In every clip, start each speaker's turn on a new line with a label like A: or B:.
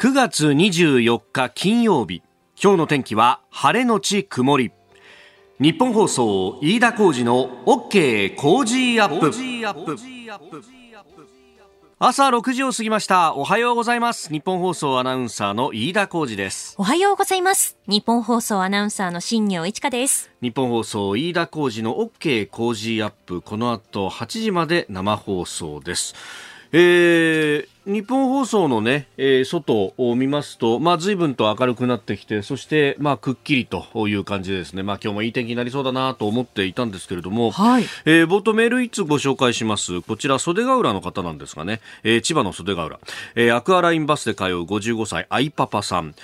A: 9月24日金曜日。今日の天気は晴れのち曇り。日本放送飯田浩二の OK 工事アップ。朝6時を過ぎました。おはようございます。日本放送アナウンサーの飯田浩二です。
B: おはようございます。日本放送アナウンサーの新業一華です。
A: 日本放送飯田浩二の OK 工事アップ。この後8時まで生放送です。えー、日本放送のね、えー、外を見ますと、まあ、随分と明るくなってきて、そして、まあ、くっきりという感じでですね、まあ、今日もいい天気になりそうだなと思っていたんですけれども、はい、えー、冒頭メール一つご紹介します。こちら、袖ヶ浦の方なんですがね、えー、千葉の袖ヶ浦、えー、アクアラインバスで通う55歳、アイパパさん。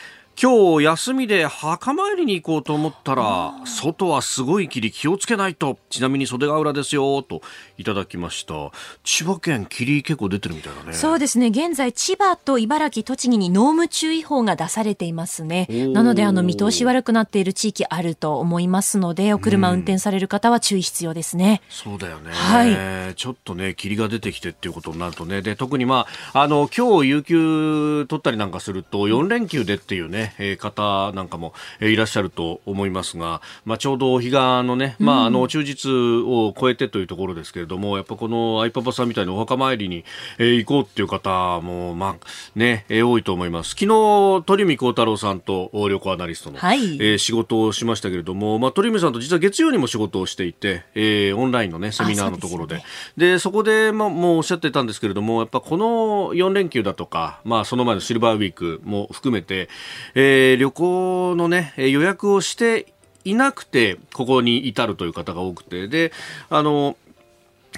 A: 今日休みで墓参りに行こうと思ったら外はすごい霧気をつけないと。ちなみに袖ヶ浦ですよといただきました。千葉県霧結構出てるみたいだね。
B: そうですね。現在千葉と茨城栃木に濃霧注意報が出されていますね。なのであの見通し悪くなっている地域あると思いますのでお車運転される方は注意必要ですね、
A: うん、そうだよね、はい、ちょっとね霧が出てきてっていうことになるとね。で特にまああの今日有給取ったりなんかすると4連休でっていうねえ方なんかも、えいらっしゃると思いますが、まあ、ちょうどお彼岸のね、まあ、あの、忠実を超えてというところですけれども、やっぱこの愛パパさんみたいなお墓参りに、え行こうっていう方も、まあ、ね、え多いと思います。昨日、鳥海幸太郎さんと旅行アナリストの、はい、え仕事をしましたけれども、まあ、鳥海さんと実は月曜にも仕事をしていて、えー、オンラインのね、セミナーのところで。で、ね、そこで、まあ、もうおっしゃってたんですけれども、やっぱこの4連休だとか、まあ、その前のシルバーウィークも含めて、えー、旅行のね、予約をしていなくて、ここに至るという方が多くて、で、あの、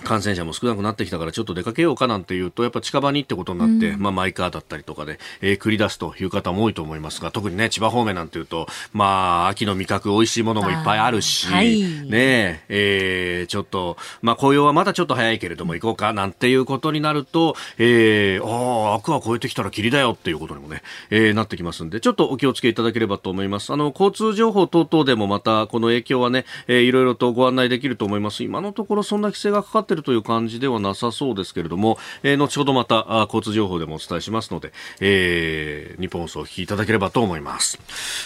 A: 感染者も少なくなってきたからちょっと出かけようかなんていうとやっぱ近場にってことになって、うん、まあマイカーだったりとかで、えー、繰り出すという方も多いと思いますが特にね千葉方面なんていうとまあ秋の味覚美味しいものもいっぱいあるし、はい、ねえー、ちょっとまあ紅葉はまだちょっと早いけれども行こうかなんていうことになると、えー、ああ悪は超えてきたら霧だよっていうことにもね、えー、なってきますんでちょっとお気をつけいただければと思います。あの交通情報等々でもまたこの影響はね、えー、いろいろとご案内できると思います。今のところそんな規制がかかっているという感じではなさそうですけれども、えー、後ほどまた交通情報でもお伝えしますので、えー、日本放送をお聞きいただければと思います。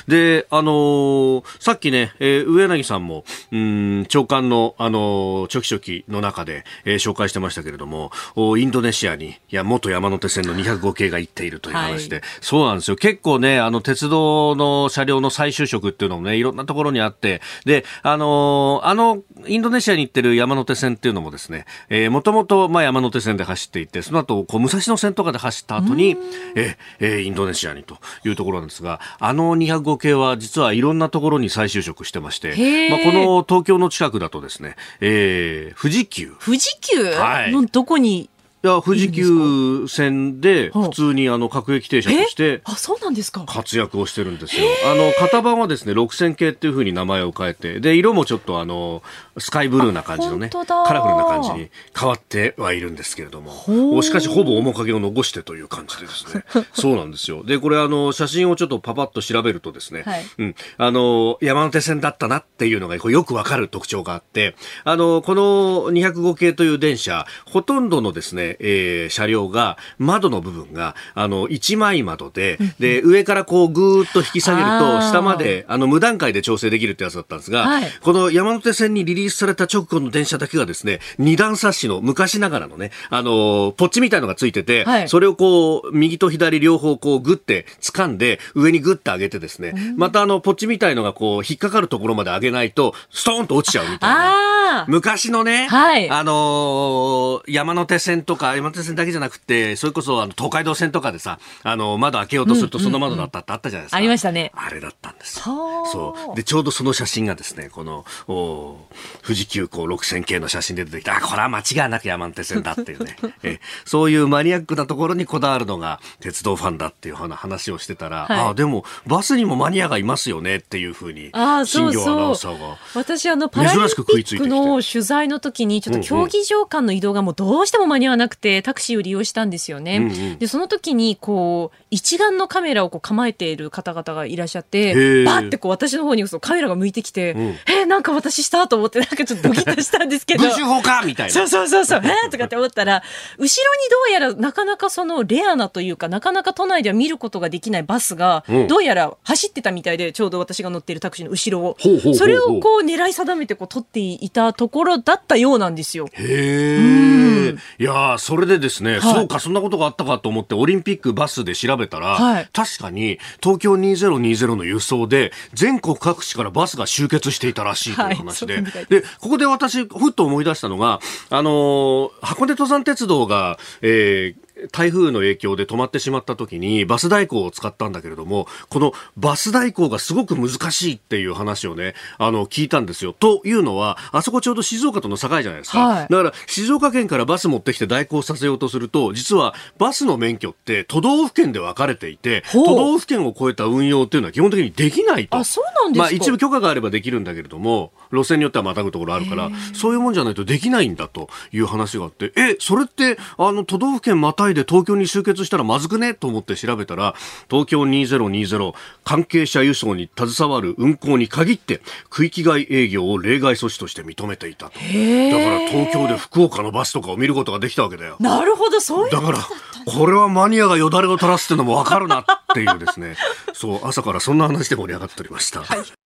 A: で、あのー、さっきね、えー、上柳さんも、うん、長官の、あのー、チョキチョキの中で、えー、紹介してましたけれども、インドネシアに、いや、元山手線の205系が行っているという話で、はい、そうなんですよ。結構ね、あの、鉄道の車両の再就職っていうのもね、いろんなところにあって、で、あのー、あの、インドネシアに行ってる山手線っていうのもですね、えー、もともと、まあ、山手線で走っていて、その後、こう、武蔵野線とかで走った後に、えー、インドネシアにというところなんですが、あの205系は実はいろんなところに再就職してまして、まあ、この東京の近くだとですね、えー、富士急。
B: 富士急？はい。どこに
A: いや、富士急線で普通にあの各駅停車として
B: あ、そうなんですか。
A: 活躍をしてるんですよ。あの、型番はですね、6000系っていうふうに名前を変えて、で、色もちょっとあの、スカイブルーな感じのね、カラフルな感じに変わってはいるんですけれども、しかしほぼ面影を残してという感じでですね、そうなんですよ。で、これあの、写真をちょっとパパッと調べるとですね、はい、うん、あの、山手線だったなっていうのがよくわかる特徴があって、あの、この205系という電車、ほとんどのですね、えー、車両が、窓の部分が、あの、一枚窓で、で、上からこうぐーっと引き下げると、下まで、あの、無段階で調整できるってやつだったんですが、はい、この山手線にリリースされた直後の電車だけがですね、二段冊子の昔ながらのね、あの、ポッチみたいのがついてて、はい、それをこう、右と左両方こう、ぐって掴んで、上にぐって上げてですね、またあの、ポッチみたいのがこう、引っかかるところまで上げないと、ストーンと落ちちゃうみたいな。昔のね、はい、あのー、山手線とか、山手線だけじゃなくて、それこそあの東海道線とかでさ、あの、窓開けようとするとその窓だったってあったじゃないですか。
B: ありましたね。
A: あれだったんです。そう。で、ちょうどその写真がですね、この、お富士急行6000系の写真で出てきた、あ、これは間違いなく山手線だっていうね。えそういうマニアックなところにこだわるのが鉄道ファンだっていう話をしてたら、はい、あ、でもバスにもマニアがいますよねっていうふうに、新業アナウンサーが。
B: 私、あの、パラリンピックの取材の時に、ちょっと競技場間の移動がもうどうしても間に合わなくくてタクシーを利用したんですよね。うんうん、で、その時に、こう、一眼のカメラをこう構えている方々がいらっしゃって、バってこう私の方にそのカメラが向いてきて、うん、えー、なんか私したと思って、なんかちょっとドキッとしたんですけど。
A: 文春法かみたいな。
B: そうそうそうそう、えー、とかって思ったら、後ろにどうやらなかなかそのレアなというか、なかなか都内では見ることができないバスが、どうやら走ってたみたいで、ちょうど私が乗っているタクシーの後ろを。それをこう狙い定めてこう撮っていたところだったようなんですよ。
A: へえ。いやそれでですね、はい、そうか、そんなことがあったかと思って、オリンピックバスで調べたら、はい、確かに東京2020の輸送で、全国各地からバスが集結していたらしいという話で、はい、で、ここで私、ふっと思い出したのが、あのー、箱根登山鉄道が、えー、台風の影響で止まってしまった時にバス代行を使ったんだけれども、このバス代行がすごく難しいっていう話をね、あの、聞いたんですよ。というのは、あそこちょうど静岡との境じゃないですか。はい、だから、静岡県からバス持ってきて代行させようとすると、実はバスの免許って都道府県で分かれていて、都道府県を超えた運用っていうのは基本的にできないと。
B: あ、そうなんですかまあ
A: 一部許可があればできるんだけれども、路線によってはまたぐところあるから、そういうもんじゃないとできないんだという話があって、え、それって、あの、都道府県またいで東京に集結したらまずくね？と思って調べたら、東京2020関係者輸送に携わる運行に限って、区域外営業を例外措置として認めていたと。だから東京で福岡のバスとかを見ることができたわけだよ。
B: なるほど、そういう
A: だから、これはマニアがよだれを垂らすっていうのもわかるなっていうですね、そう、朝からそんな話で盛り上がっておりました。はい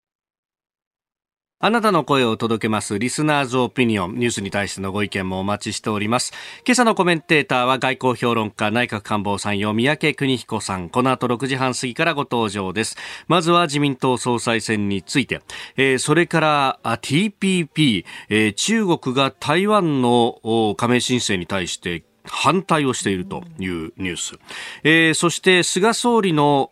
A: あなたの声を届けますリスナーズオピニオンニュースに対してのご意見もお待ちしております。今朝のコメンテーターは外交評論家内閣官房参与三宅邦彦さん。この後6時半過ぎからご登場です。まずは自民党総裁選について、えー、それから TPP、えー、中国が台湾の加盟申請に対して反対をしているというニュース、えー、そして菅総理の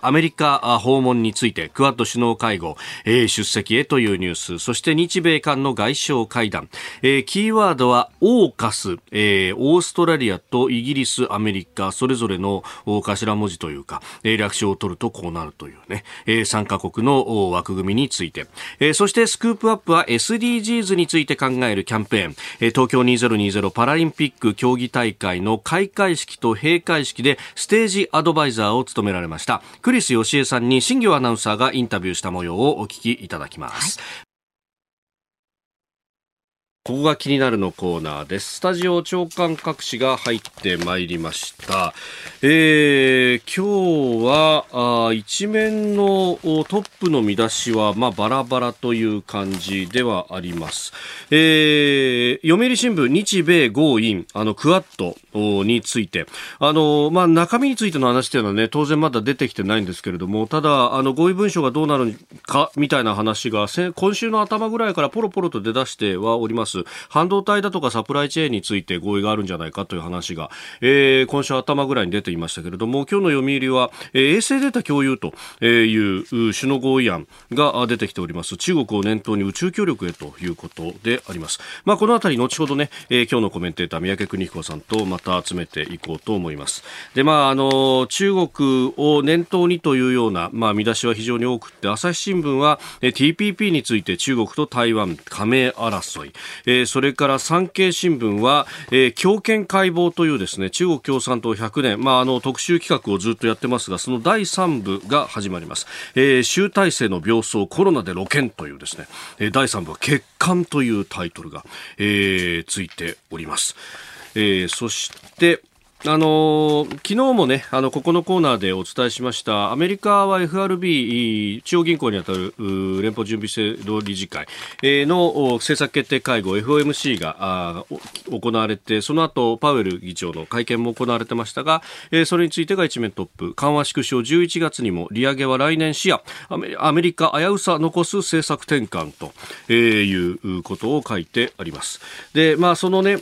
A: アメリカ訪問についてクアッド首脳会合、えー、出席へというニュース。そして日米韓の外相会談、えー、キーワードはオーカス、えー、オーストラリアとイギリスアメリカそれぞれの頭文字というか、えー、略称を取るとこうなるというね、えー、3カ国の枠組みについて、えー、そしてスクープアップは SDGs について考えるキャンペーン、えー、東京2020パラリンピックク競技大会の開会式と閉会式でステージアドバイザーを務められました。クリスヨシエさんに新業アナウンサーがインタビューした模様をお聞きいただきます、はいここが気になるのコーナーです。スタジオ長官各紙が入ってまいりました。えー、今日はあ一面のトップの見出しは、まあ、バラバラという感じではあります。えー、読売新聞日米豪印、あの、クアッドについて、あの、まあ、中身についての話というのはね、当然まだ出てきてないんですけれども、ただ、あの、合意文書がどうなるか、みたいな話が、今週の頭ぐらいからポロポロと出だしてはおります。。半導体だとかサプライチェーンについて合意があるんじゃないかという話が、えー、今週頭ぐらいに出ていましたけれども、今日の読売は、えー、衛星データ共有という首脳合意案が出てきております。中国を念頭に宇宙協力へということであります。まあ、このあたり後ほどね、えー、今日のコメンテーター三宅邦彦さんとまた集めていこうと思います。で、まあ、あの、中国を念頭にというような、まあ、見出しは非常に多くて、朝日新聞は、えー、TPP について中国と台湾加盟争い、えー、それから産経新聞は、えー、強権解剖というですね中国共産党100年、まあ、あの特集企画をずっとやってますがその第3部が始まります、えー、集大成の病巣コロナで露見というですね、えー、第3部は欠陥というタイトルが、えー、ついております、えー、そしてあの昨日もね、あの、ここのコーナーでお伝えしました、アメリカは FRB、中央銀行にあたる連邦準備制度理事会の政策決定会合、FOMC が行われて、その後、パウエル議長の会見も行われてましたが、それについてが一面トップ、緩和縮小11月にも利上げは来年視野、アメリカ危うさ残す政策転換ということを書いてあります。で、まあ、そのね、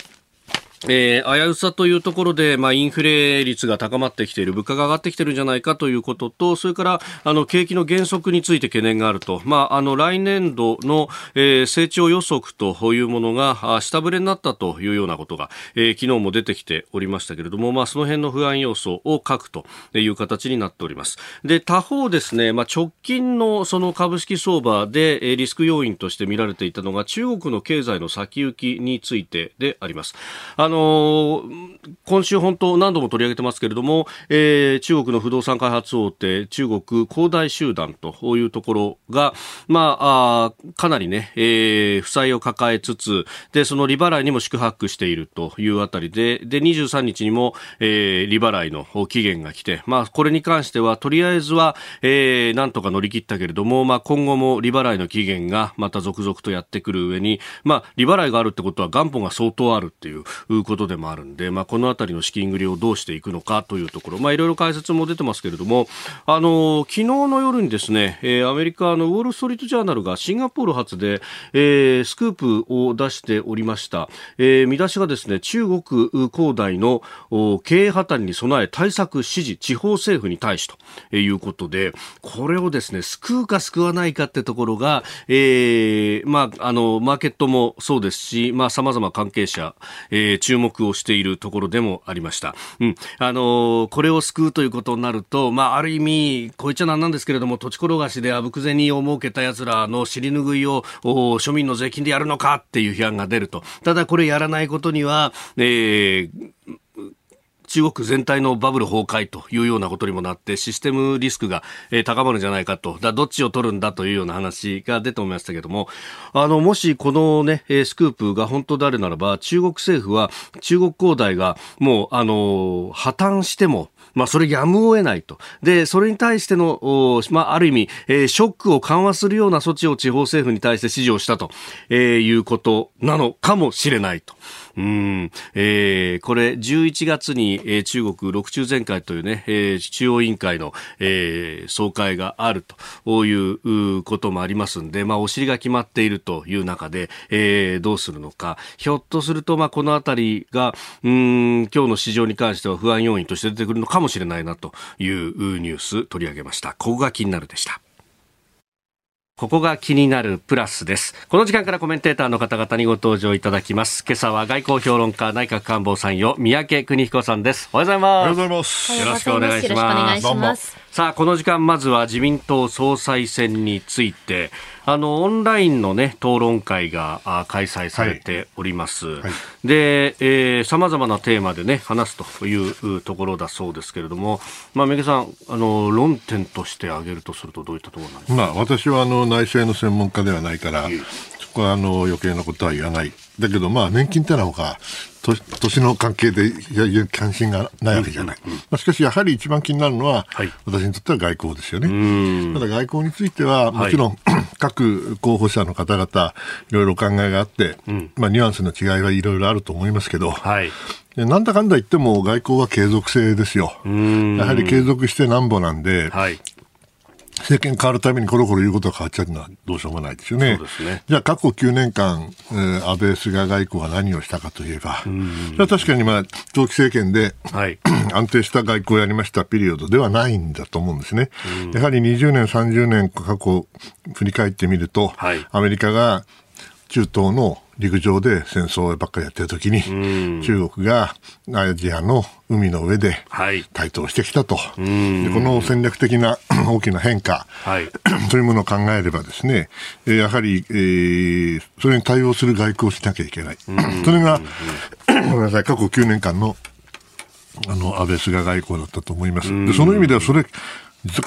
A: えー、危うさというところで、まあ、インフレ率が高まってきている、物価が上がってきているんじゃないかということと、それから、あの、景気の減速について懸念があると。まあ、あの、来年度の、えー、成長予測というものが、下振れになったというようなことが、えー、昨日も出てきておりましたけれども、まあ、その辺の不安要素を書くという形になっております。で、他方ですね、まあ、直近のその株式相場で、えリスク要因として見られていたのが、中国の経済の先行きについてであります。ああの今週本当何度も取り上げてますけれども、えー、中国の不動産開発大手、中国恒大集団というところが、まあ、あかなりね、えー、負債を抱えつつ、で、その利払いにも宿泊しているというあたりで、で、23日にも、えー、利払いの期限が来て、まあ、これに関しては、とりあえずは、えー、なんとか乗り切ったけれども、まあ、今後も利払いの期限がまた続々とやってくる上に、まあ、利払いがあるってことは元本が相当あるっていううことでもあるんで、まあ、このあたりの資金繰りをどうしていくのかというところ、まあ、いろいろ解説も出てますけれども、あの、昨日の夜にですね、えー、アメリカのウォール・ストリート・ジャーナルがシンガポール発で、えー、スクープを出しておりました。えー、見出しがですね、中国恒大の経営破綻に備え対策指示、地方政府に対しということで、これをですね、救うか救わないかってところが、えー、まあ、あの、マーケットもそうですし、まあ、様々関係者、えー、注目をしているところでもありました。うん。あのこれを救うということになると、まあ、ある意味、こういっちゃなんなんですけれども、土地転がしであぶく銭を設けた奴らの尻拭いを庶民の税金でやるのかっていう批判が出ると。ただこれやらないことには、えー、中国全体のバブル崩壊というようなことにもなってシステムリスクが、え、高まるんじゃないかと。だどっちを取るんだというような話が出ておりましたけども。あのもしこの、ね、スクープが本当であるならば中国政府は中国恒大がもうあの破綻してもまあ、それやむを得ないと。で、それに対しての、まあ、ある意味、えー、ショックを緩和するような措置を地方政府に対して指示をしたと、えー、いうことなのかもしれないと。うん、えー、これ11月に、えー、中国六中全会というね、えー、中央委員会の、えー、総会があるということもありますんで、まあ、お尻が決まっているという中で、えー、どうするのか。ひょっとすると、まあ、このあたりが、うん、今日の市場に関しては不安要因として出てくるのかもしれないなというニュース取り上げました。ここが気になるでした。ここが気になるプラスです。この時間からコメンテーターの方々にご登場いただきます。今朝は外交評論家内閣官房参与三宅邦彦さんです。おはようございます。おは
C: ようございます。
A: よろしくお願いします。さあ、この時間まずは自民党総裁選について、あのオンラインの、ね、討論会が開催されております、はい。はい、でさまざまなテーマで、ね、話すというところだそうですけれども、まあ、三毛さんあの、論点として挙げるとすると、どういったところなんですか、まあ、
C: 私はあの内政の専門家ではないから、そこはあの余計なことは言わない。だけど、まあ、年金ってのは他、年の関係で関心がないわけじゃない。まあ、しかし、やはり一番気になるのは、はい、私にとっては外交ですよね。ただ外交については、もちろん、はい、各候補者の方々、いろいろ考えがあって、うん、まあ、ニュアンスの違いはいろいろあると思いますけど、はい、なんだかんだ言っても外交は継続性ですよ。やはり継続してなんぼなんで、はい、政権変わるためにコロコロ言うことが変わっちゃうのはどうしようもないですよね。ね。じゃあ過去9年間、えー、安倍菅外交は何をしたかといえば、それは確かにまあ長期政権で、はい、安定した外交をやりましたピリオドではないんだと思うんですね。やはり20年、30年過去振り返ってみると、はい、アメリカが中東の陸上で戦争ばっかりやってる時に、中国がアジアの海の上で台頭してきたと、はい、でこの戦略的な 大きな変化、はい、そういうものを考えればですね、やはり、えー、それに対応する外交をしなきゃいけない。それが、ごめんなさい、過去9年間のあの安倍菅外交だったと思います。でその意味ではそれ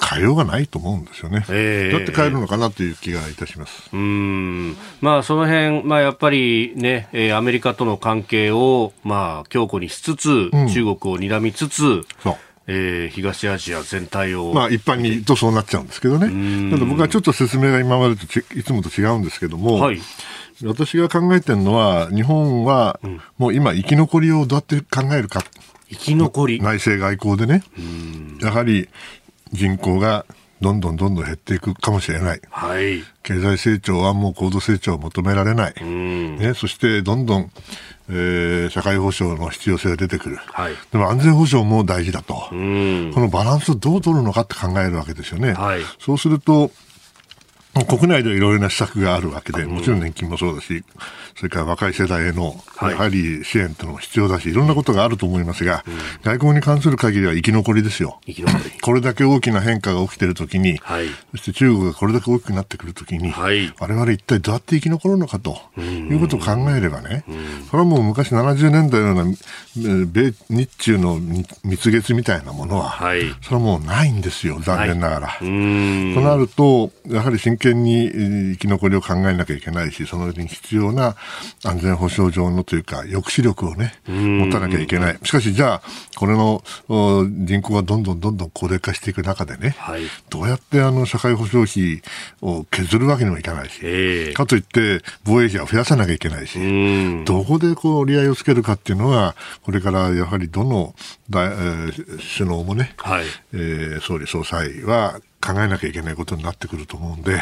C: 変えようがないと思うんですよね。えー、だって変えるのかなという気がいたします。
A: うん。まあ、その辺、まあ、やっぱりね、えー、アメリカとの関係を、まあ、強固にしつつ、うん、中国を睨みつつ、そう。えー、東アジア全体を。
C: まあ一般に言うとそうなっちゃうんですけどね。ただ僕はちょっと説明が今までといつもと違うんですけども、はい、私が考えてるのは、日本はもう今生き残りをどうやって考えるか。
A: 生き残り
C: 内政外交でね。やはり人口がどんどんどんどん減っていくかもしれない。はい。経済成長はもう高度成長を求められない。ね、そしてどんどん、えー、社会保障の必要性が出てくる。はい。でも安全保障も大事だと。このバランスをどう取るのかって考えるわけですよね。はい。そうすると、国内でいろいろな施策があるわけで、もちろん年金もそうだし、それから若い世代への、やはり支援というのも必要だし、いろんなことがあると思いますが、外交に関する限りは生き残りですよ。これだけ大きな変化が起きているときに、はい、そして中国がこれだけ大きくなってくるときに、はい、我々一体どうやって生き残るのかということを考えればね、それはもう昔70年代のような米日中の蜜月みたいなものは、はい、それはもうないんですよ、残念ながら。となると、やはり真剣に生き残りを考えなきゃいけないし、そのに必要な安全保障上のというか、抑止力をね、持たなきゃいけない。しかし、じゃあ、これの人口がどんどんどんどん高齢化していく中でね、はい、どうやってあの社会保障費を削るわけにもいかないし、かといって防衛費は増やさなきゃいけないし、どこでこう折り合いをつけるかっていうのは、これからやはりどの大、えー、首脳もね、はい。えー、総理総裁は考えなきゃいけないことになってくると思うんで、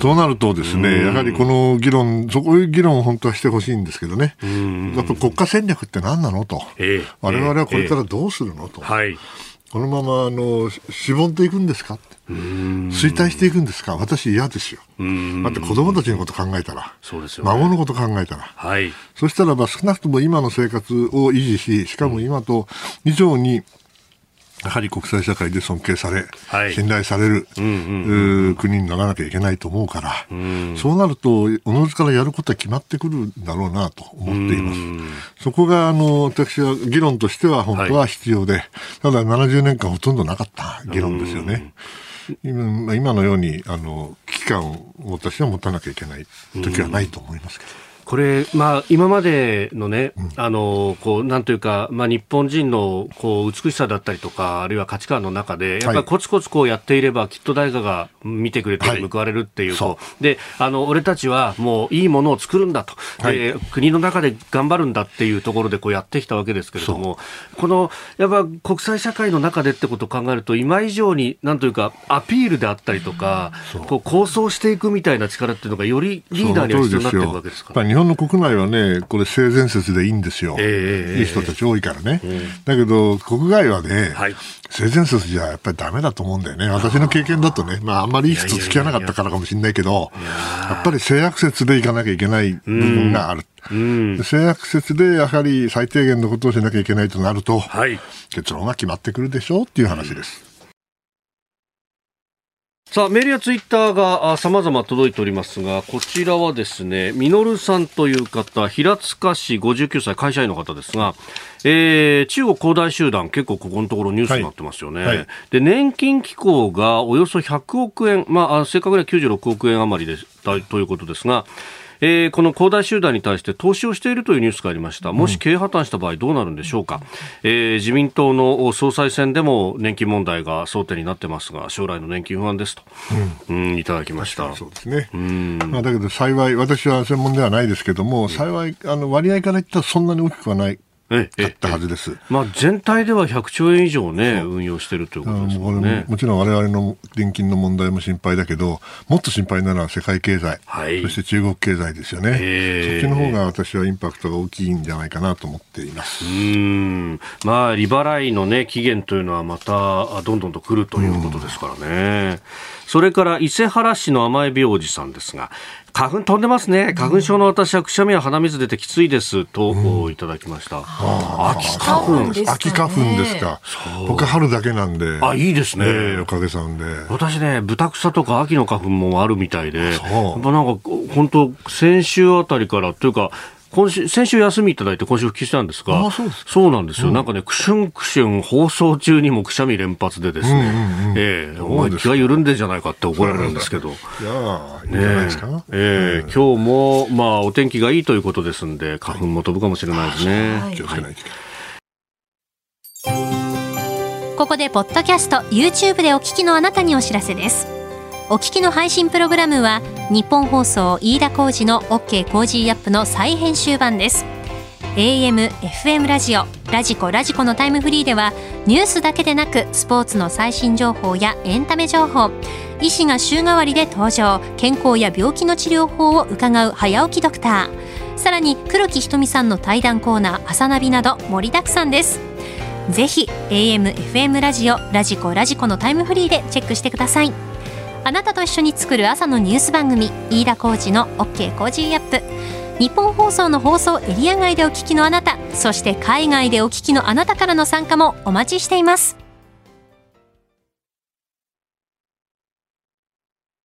C: そうなるとですね、やはりこの議論、そこいう議論を本当はしてほしいんですけどね、やっぱ国家戦略って何なのと、えー、我々はこれからどうするのと、はい、このままあのしぼんでいくんですか衰退していくんですか。私嫌ですよ。だって子供たちのこと考えたら、そうですよ、ね、孫のこと考えたら、はい、そしたらば少なくとも今の生活を維持し、しかも今と以上にやはり国際社会で尊敬され、はい、信頼される、国にならなきゃいけないと思うから、うん、そうなると、おのずからやることは決まってくるだろうなと思っています。うん、そこが、あの、私は議論としては本当は必要で、はい、ただ70年間ほとんどなかった議論ですよね。今今のように、あの、危機感を私は持たなきゃいけない時はないと思いますけど。
A: これ、まあ、今までのね、あの、こう、なんというか、まあ、日本人の、こう、美しさだったりとか、あるいは価値観の中で、やっぱりコツコツこうやっていれば、きっと誰かが見てくれて報われるっていうと、はい、で、あの、俺たちはもういいものを作るんだと、はい、国の中で頑張るんだっていうところでこうやってきたわけですけれども、この、やっぱ国際社会の中でってことを考えると、今以上に、なんというか、アピールであったりとか、こう、構想していくみたいな力っていうのが、よりリーダーには必要になっていくわけですか、
C: 日本の国内はね、これ性善説でいいんですよ。えー、いい人たち多いからね。えー、だけど、国外はね、はい、性善説じゃやっぱりダメだと思うんだよね。私の経験だとね、まああんまりいい人と付き合わなかったからかもしれないけど、やっぱり性悪説でいかなきゃいけない部分がある。うん、性悪説でやはり最低限のことをしなきゃいけないとなると、はい、結論が決まってくるでしょうっていう話です。
A: さあ、メールやツイッターが様々届いておりますが、こちらはですね、ミノルさんという方、平塚市59歳会社員の方ですが、えー、中国恒大集団、結構ここのところニュースになってますよね。はいはい、で、年金機構がおよそ100億円、まあ、正確には96億円余りでということですが、えー、この恒大集団に対して投資をしているというニュースがありました。もし経営破綻した場合どうなるんでしょうか。えー、自民党の総裁選でも年金問題が争点になってますが、将来の年金不安ですと、うん、うん、いただきました。
C: そうですね。うん、まあ、だけど幸い、私は専門ではないですけども、幸い、あの割合から言ったらそんなに大きくはない買ったはずです。
A: まあ、全体では100兆円以上ね、運用してるということですね。
C: もちろん我々の年金の問題も心配だけど、もっと心配なのは世界経済、はい、そして中国経済ですよね。そっちの方が私はインパクトが大きいんじゃないかなと思っています。う
A: ん。まあ、利払いのね、期限というのはまた、どんどんと来るということですからね。それから伊勢原市の甘えびおじさんですが、花粉飛んでますね。花粉症の私はくしゃみや鼻水出てきついですと、うん、いただきました。
C: 秋花粉。秋花粉ですか。僕春だけなんで。
A: あ、いいですね。え
C: ー、おかげさんで。
A: 私ね、豚草とか秋の花粉もあるみたいで、やっぱなんか本当先週あたりからというか、今週、先週休みいただいて今週復帰したんですが、そうそうなんですよ、うん、なんかね、くしゅんくしゅん放送中にもくしゃみ連発でですね、うんうんうん、ええー、お前気が緩んでんじゃないかって怒られるんですけど、いやいいんじゃないですか。ええー、今日も、まあ、お天気がいいということですんで、花粉も飛ぶかもしれないですね。はい、気をつけない。といけない。
D: ここで、ポッドキャスト、YouTube でお聞きのあなたにお知らせです。お聞きの配信プログラムは日本放送飯田浩司の OK コージーアップの再編集版です。AM、FM ラジオ、ラジコ、ラジコのタイムフリーではニュースだけでなくスポーツの最新情報やエンタメ情報医師が週替わりで登場健康や病気の治療法を伺う早起きドクター。さらに黒木ひとみさんの対談コーナー朝ナビなど盛りだくさんです。ぜひ AM、FM ラジオ、ラジコ、ラジコのタイムフリーでチェックしてください。あなたと一緒に作る朝のニュース番組飯田浩二の OK コージーアップ。日本放送の放送エリア外でお聞きのあなたそして海外でお聞きのあなたからの参加もお待ちしています。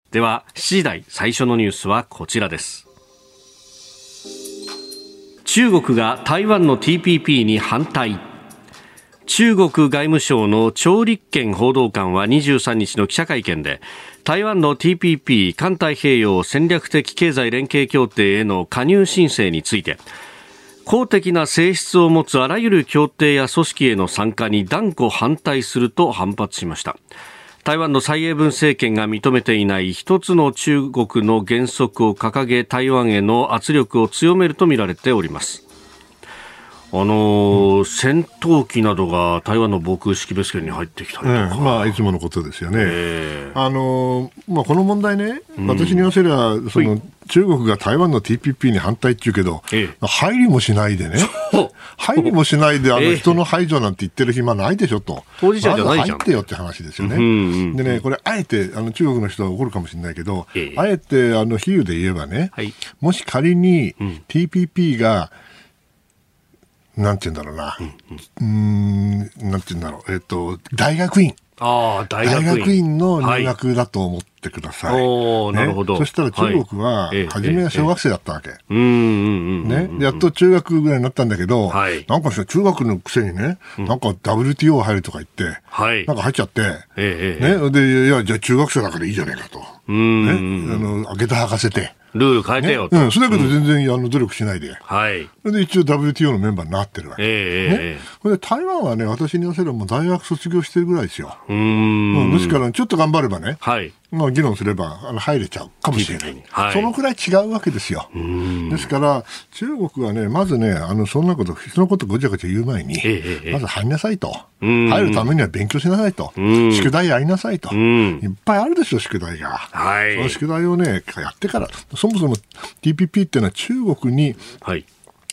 A: では7時台最初のニュースはこちらです。中国が台湾の TPP に反対。中国外務省の張立健報道官は23日の記者会見で台湾の TPP 環太平洋戦略的経済連携協定への加入申請について公的な性質を持つあらゆる協定や組織への参加に断固反対すると反発しました。台湾の蔡英文政権が認めていない一つの中国の原則を掲げ台湾への圧力を強めるとみられております。あのー、戦闘機などが台湾の防空識別圏に入ってきたりとか、
C: ええ、まあ、いつものことですよね。えー、あのー、まあ、この問題ね、私に言わせれば、その、中国が台湾の TPP に反対って言うけど、ええ、入りもしないでね、入りもしないで、あの人の排除なんて言ってる暇ないでしょと、
A: 当事者じゃない
C: じゃん。入ってよって話ですよね。うんうん、でね、これ、あえてあの中国の人は怒るかもしれないけど、え、あえてあの比喩で言えばね、はい、もし仮に TPP が、なんて言うんだろうな、うん、ん、なんて言うんだろう、えっ、ー、と、大学院。
A: ああ、大
C: 学院。大学院の入学だと思ってください。は
A: なるほど。
C: そしたら中国は、初めは小学生だったわけ。
A: うん、
C: ね。やっと中学ぐらいになったんだけど、はい、なんか中学のくせにね、なんか WTO 入るとか言って、はい、なんか入っちゃって、えね。で、いや、じゃあ中学生だからいいじゃねえかと。うん。ね。あの、開けた履かせて。
A: ルール変えてよと。
C: ね、うん、それだけど全然、あの努力しないで。
A: はい。
C: で、一応 WTO のメンバーになってるわけ。
A: ええー、
C: ね。これで台湾はね、私に言わせればもう大学卒業してるぐらいですよ。うん。ですから、ちょっと頑張ればね。はい。まあ、議論すればあの入れちゃうかもしれない、はい、そのくらい違うわけですよ。ですから、中国はね、まずね、あのそんなこと、人のことごちゃごちゃ言う前に、まず入りなさいと、入るためには勉強しなさいと、宿題やりなさいと、いっぱいあるでしょ、宿題が。はい、その宿題をね、やってから、そもそも TPP っていうのは中国に、はい。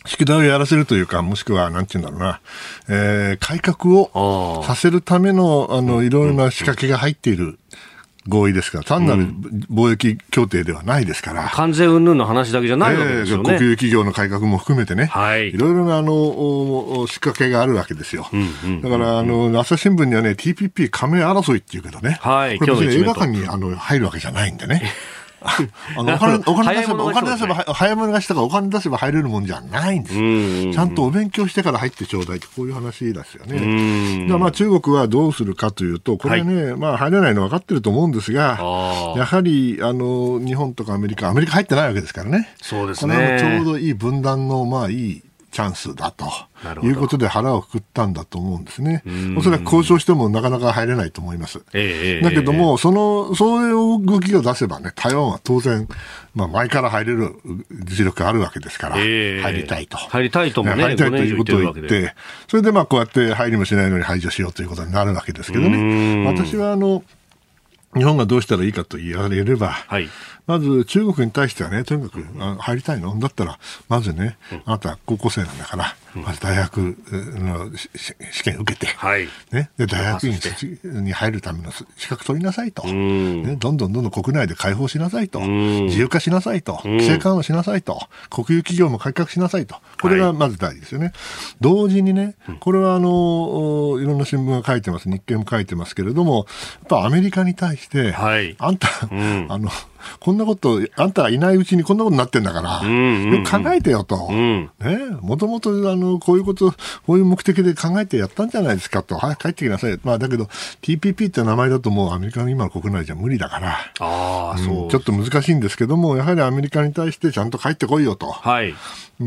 C: 宿題をやらせるというか、もしくは、なんていうんだろうな、えー、改革をさせるための、あの、いろいろな仕掛けが入っている合意ですから、単なる貿易協定ではないですから。うん、
A: 関税云々の話だけじゃないわけですよね。
C: えー、国有企業の改革も含めてね、はい、いろいろなあの仕掛けがあるわけですよ。うんうんうん、だから、あの、朝日新聞にはね、TPP 加盟争いっていうけどね、はい、これ別に映画館にあの入るわけじゃないんでね。あのお金お金出せば、お金出せば、早めがしたからお金出せば入れるもんじゃないんですよ。ちゃんとお勉強してから入ってちょうだいって、こういう話ですよね。まあ中国はどうするかというと、これね、はい、まあ入れないの分かってると思うんですが、やはり、あの、日本とかアメリカ、アメリカ入ってないわけですからね。
A: そうですね。
C: こちょうどいい分断の、まあいいチャンスだということで腹をくくったんだと思うんですね。おそらく交渉してもなかなか入れないと思います。えー、だけども、その、そういう動きを出せばね、台湾は当然、まあ前から入れる実力があるわけですから、えー、入りたいと。
A: 入りたいともね、
C: 入りたいということを言って、それでまあこうやって入りもしないのに排除しようということになるわけですけどね。私はあの、日本がどうしたらいいかと言われれば、はい、まず中国に対してはね、とにかく入りたいの？だったら、まずね、あなた高校生なんだから、まず大学の試験受けて、はい、ね、で大学院に入るための資格取りなさいと、ね、どんどんどんどん国内で開放しなさいと、自由化しなさいと、規制緩和しなさいと、国有企業も改革しなさいと、これがまず大事ですよね。はい、同時にね、これはあのいろんな新聞が書いてます、日経も書いてますけれども、やっぱアメリカに対して、はい、あんた、うん、あの、こんなこと、あんたがいないうちにこんなことになってんだから、よく考えてよと。ね、もともと、あの、こういうこと、こういう目的で考えてやったんじゃないですかと。早く帰ってきなさい。まあ、だけど、TPP って名前だともうアメリカの今の国内じゃ無理だから、あそう、うん、ちょっと難しいんですけども、やはりアメリカに対してちゃんと帰ってこいよと。はい。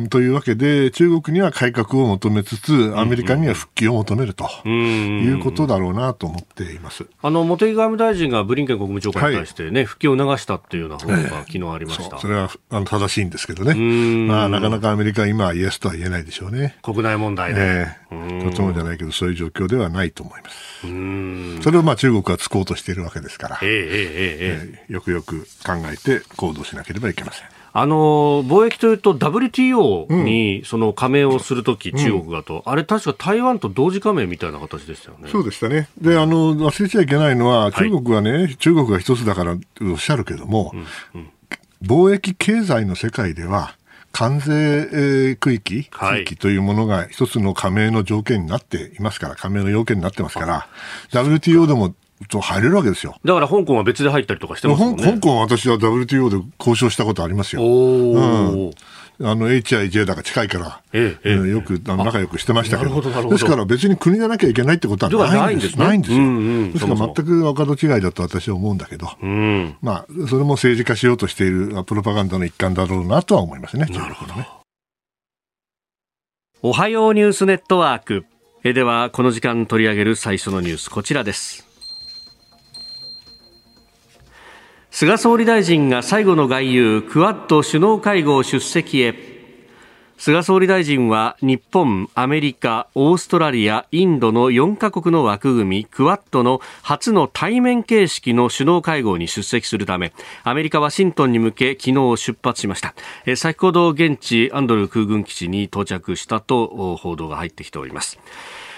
C: というわけで、中国には改革を求めつつ、アメリカには復帰を求めるということだろうなと思っています。
A: あの茂木外務大臣がブリンケン国務長官に対してね、はい、復帰を促したっていうような報告が昨日ありました、
C: それはあの正しいんですけどね、まあ、なかなかアメリカは今はイエスとは言えないでしょうね。
A: 国内問題
C: で、とてもじゃないけど、そういう状況ではないと思います。それをまあ中国はつこうとしているわけですから、えーえーえー、よくよく考えて行動しなければいけません。
A: あの貿易というと WTO にその加盟をするとき、うん、中国がと、あれ確か台湾と同時加盟みたいな形でしたよね。
C: そうでしたね。で、あの、忘れちゃいけないのは、中国はね、はい、中国が一つだからおっしゃるけども、うんうん、貿易経済の世界では、関税区域、区域というものが一つの加盟の条件になっていますから、加盟の要件になってますから、WTO でもと入れるわけですよ。
A: だから香港は別で入ったりとかしてますもんね。
C: 香港は私は WTO で交渉したことありますよ。うん、あの HIJ だから近いから、えええ、よく仲良くしてましたけど。ですから別に国がなきゃいけないってことはないんです。ないんですよ、うんうん、ですから全く分かと違いだと私は思うんだけど、うん、まあ、それも政治化しようとしているプロパガンダの一環だろうなとは思いますね。
A: なるほどね。おはようニュースネットワーク。えではこの時間取り上げる最初のニュースこちらです菅総理大臣が最後の外遊クアッド首脳会合出席へ。菅総理大臣は日本、アメリカ、オーストラリア、インドの4カ国の枠組みクアッドの初の対面形式の首脳会合に出席するためアメリカ・ワシントンに向け昨日出発しました。先ほど現地アンドル空軍基地に到着したと報道が入ってきております。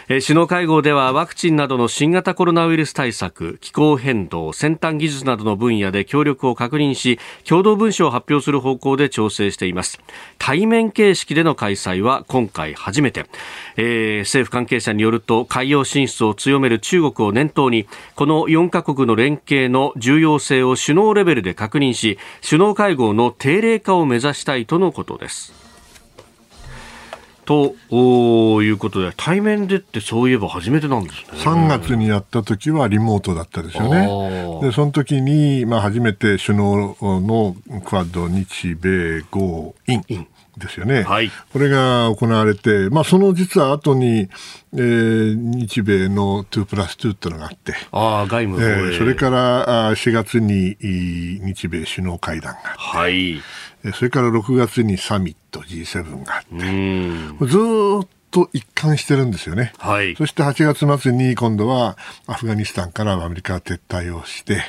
A: 首脳会合ではワクチンなどの新型コロナウイルス対策気候変動先端技術などの分野で協力を確認し共同文書を発表する方向で調整しています。対面形式での開催は今回初めて、えー、政府関係者によると海洋進出を強める中国を念頭にこの4カ国の連携の重要性を首脳レベルで確認し首脳会合の定例化を目指したいとのことです。ということで、対面でってそういえば初めてなんですね。3
C: 月にやった時はリモートだったですよね。で、その時に、まあ初めて首脳のクアッド日米豪印。ですよね、はい、これが行われて、まあ、その実は後に、えー、日米の2プラス2っていうのがあって、
A: あ外務、え
C: ー、それから4月に日米首脳会談があって、はい、それから6月にサミット G7 があって、ずっと一貫してるんですよね。はい、そして8月末に今度はアフガニスタンからアメリカが撤退をして、